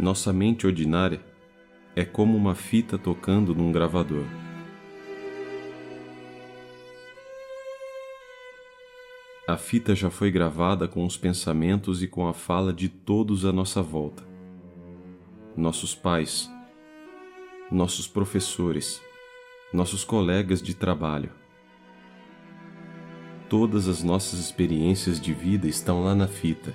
Nossa mente ordinária é como uma fita tocando num gravador. A fita já foi gravada com os pensamentos e com a fala de todos à nossa volta. Nossos pais, nossos professores, nossos colegas de trabalho. Todas as nossas experiências de vida estão lá na fita.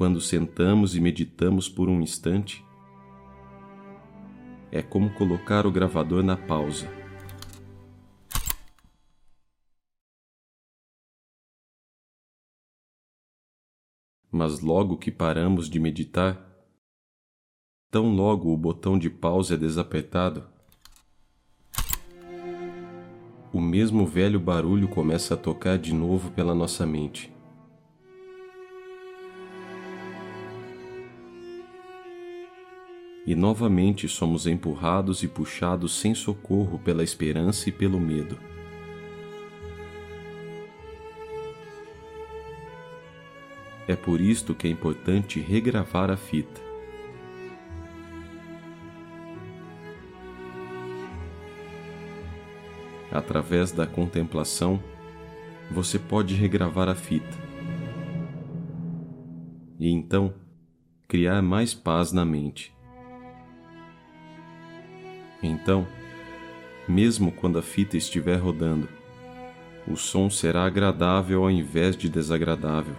Quando sentamos e meditamos por um instante, é como colocar o gravador na pausa. Mas logo que paramos de meditar, tão logo o botão de pausa é desapertado, o mesmo velho barulho começa a tocar de novo pela nossa mente. E novamente somos empurrados e puxados sem socorro pela esperança e pelo medo. É por isto que é importante regravar a fita. Através da contemplação, você pode regravar a fita. E então, criar mais paz na mente. Então, mesmo quando a fita estiver rodando, o som será agradável ao invés de desagradável.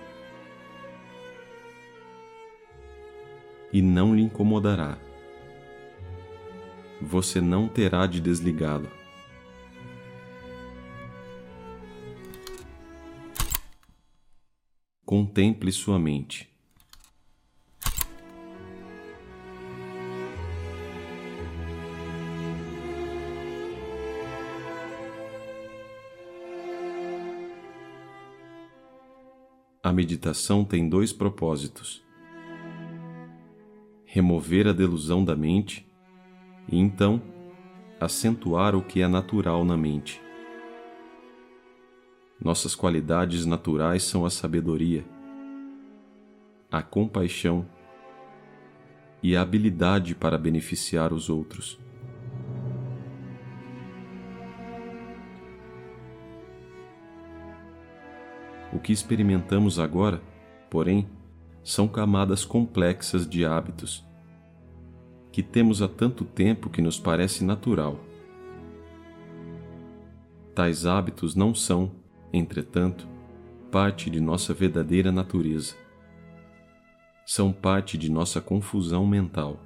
E não lhe incomodará. Você não terá de desligá-lo. Contemple sua mente. A meditação tem dois propósitos: remover a delusão da mente e então acentuar o que é natural na mente. Nossas qualidades naturais são a sabedoria, a compaixão e a habilidade para beneficiar os outros. O que experimentamos agora, porém, são camadas complexas de hábitos que temos há tanto tempo que nos parece natural. Tais hábitos não são entretanto, parte de nossa verdadeira natureza. São parte de nossa confusão mental.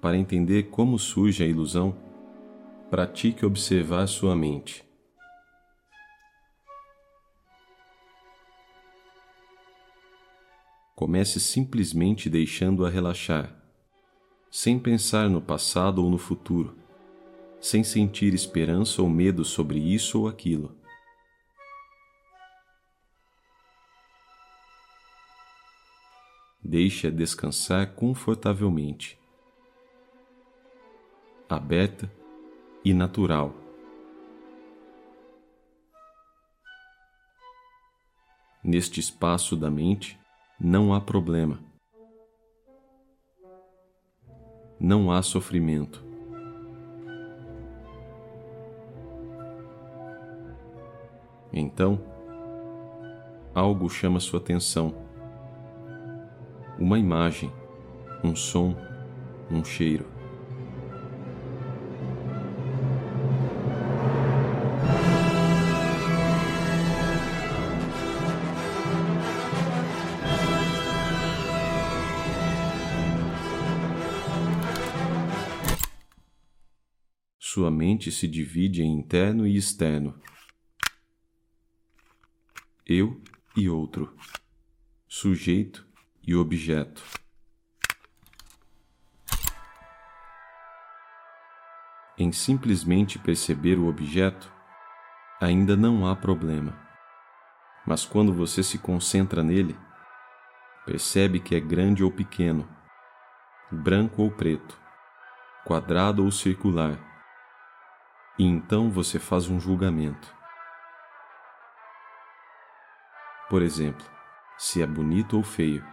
Para entender como surge a ilusão, pratique observar sua mente. Comece simplesmente deixando-a relaxar, sem pensar no passado ou no futuro sem sentir esperança ou medo sobre isso ou aquilo. Deixe-a descansar confortavelmente, aberta e natural. Neste espaço da mente não há problema. Não há sofrimento. Então, algo chama sua atenção. Uma imagem, um som, um cheiro. Sua mente se divide em interno e externo eu e outro, sujeito e objeto. Em simplesmente perceber o objeto, ainda não há problema. Mas quando você se concentra nele, percebe que é grande ou pequeno, branco ou preto, quadrado ou circular, e então você faz um julgamento. por exemplo, se é bonito ou feio.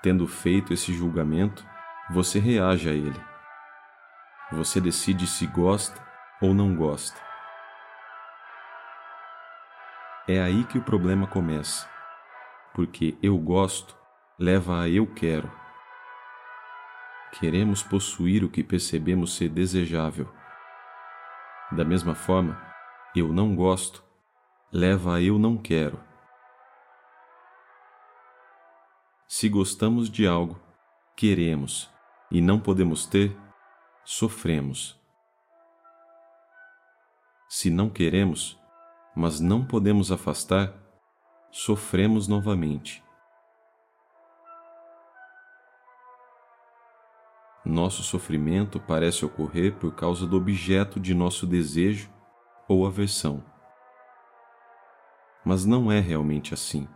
Tendo feito esse julgamento, você reage a ele. Você decide se gosta ou não gosta. É aí que o problema começa, porque eu gosto leva a eu quero. Queremos possuir o que percebemos ser desejável. Da mesma forma, eu não gosto leva a eu não quero. Se gostamos de algo, queremos e não podemos ter, sofremos. Se não queremos, mas não podemos afastar, sofremos novamente. Nosso sofrimento parece ocorrer por causa do objeto de nosso desejo ou aversão. Mas não é realmente assim.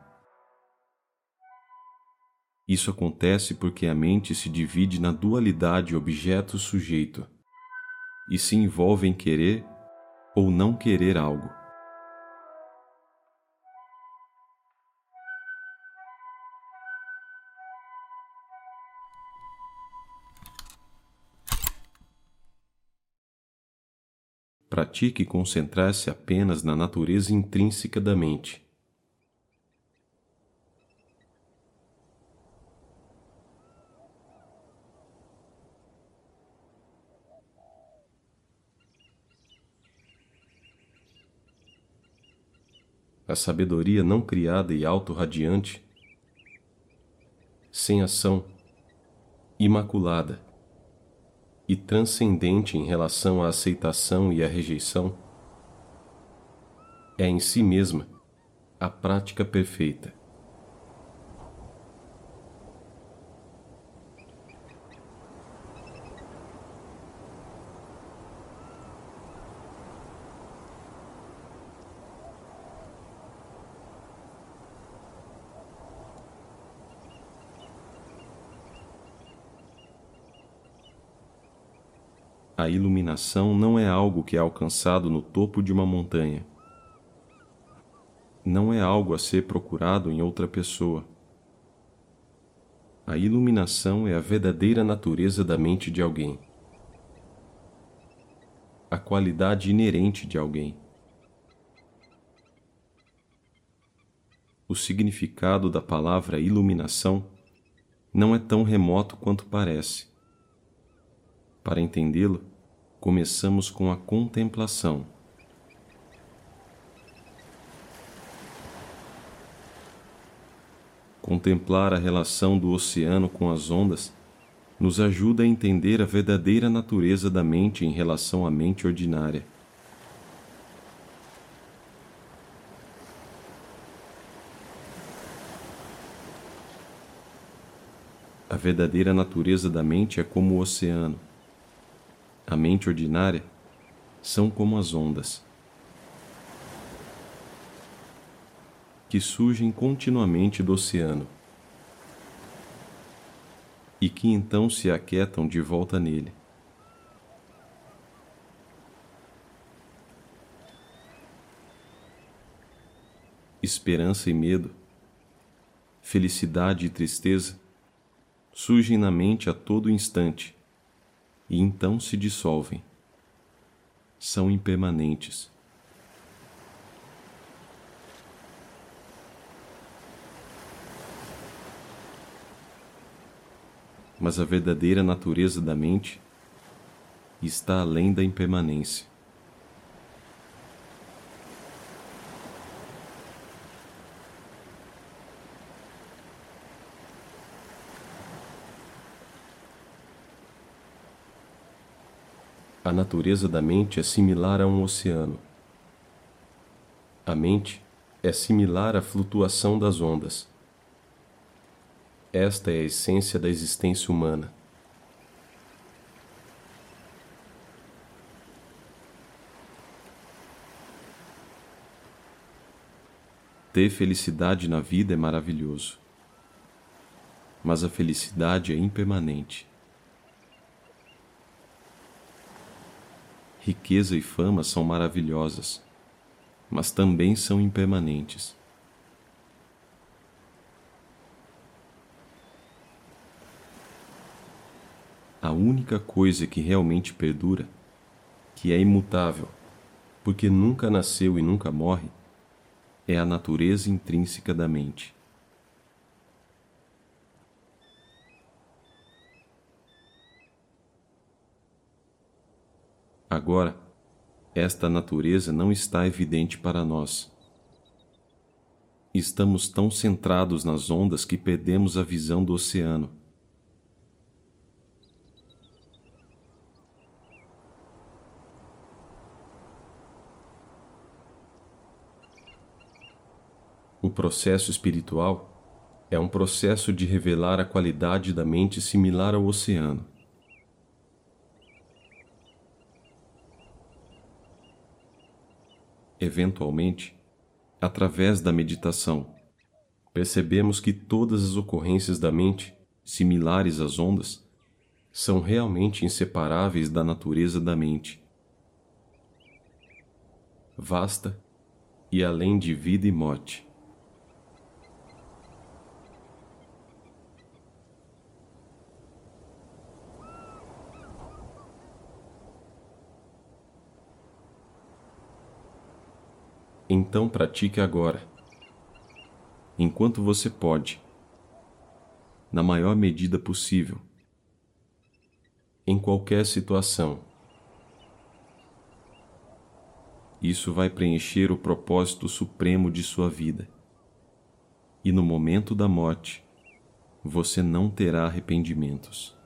Isso acontece porque a mente se divide na dualidade objeto-sujeito e se envolve em querer ou não querer algo. Pratique concentrar-se apenas na natureza intrínseca da mente. A sabedoria não criada e autorradiante, sem ação, imaculada e transcendente em relação à aceitação e à rejeição, é em si mesma a prática perfeita. A iluminação não é algo que é alcançado no topo de uma montanha. Não é algo a ser procurado em outra pessoa. A iluminação é a verdadeira natureza da mente de alguém. A qualidade inerente de alguém. O significado da palavra iluminação não é tão remoto quanto parece. Para entendê-lo, começamos com a contemplação. Contemplar a relação do oceano com as ondas nos ajuda a entender a verdadeira natureza da mente em relação à mente ordinária. A verdadeira natureza da mente é como o oceano a mente ordinária, são como as ondas, que surgem continuamente do oceano e que então se aquietam de volta nele. Esperança e medo, felicidade e tristeza surgem na mente a todo instante e então se dissolvem. São impermanentes. Mas a verdadeira natureza da mente está além da impermanência. A natureza da mente é similar a um oceano. A mente é similar à flutuação das ondas. Esta é a essência da existência humana. Ter felicidade na vida é maravilhoso, mas a felicidade é impermanente. Riqueza e fama são maravilhosas, mas também são impermanentes. A única coisa que realmente perdura, que é imutável, porque nunca nasceu e nunca morre, é a natureza intrínseca da mente. Agora, esta natureza não está evidente para nós. Estamos tão centrados nas ondas que perdemos a visão do oceano. O processo espiritual é um processo de revelar a qualidade da mente similar ao oceano. Eventualmente, através da meditação, percebemos que todas as ocorrências da mente, similares às ondas, são realmente inseparáveis da natureza da mente. Vasta e além de vida e morte. Então pratique agora, enquanto você pode, na maior medida possível, em qualquer situação. Isso vai preencher o propósito supremo de sua vida. E no momento da morte, você não terá arrependimentos.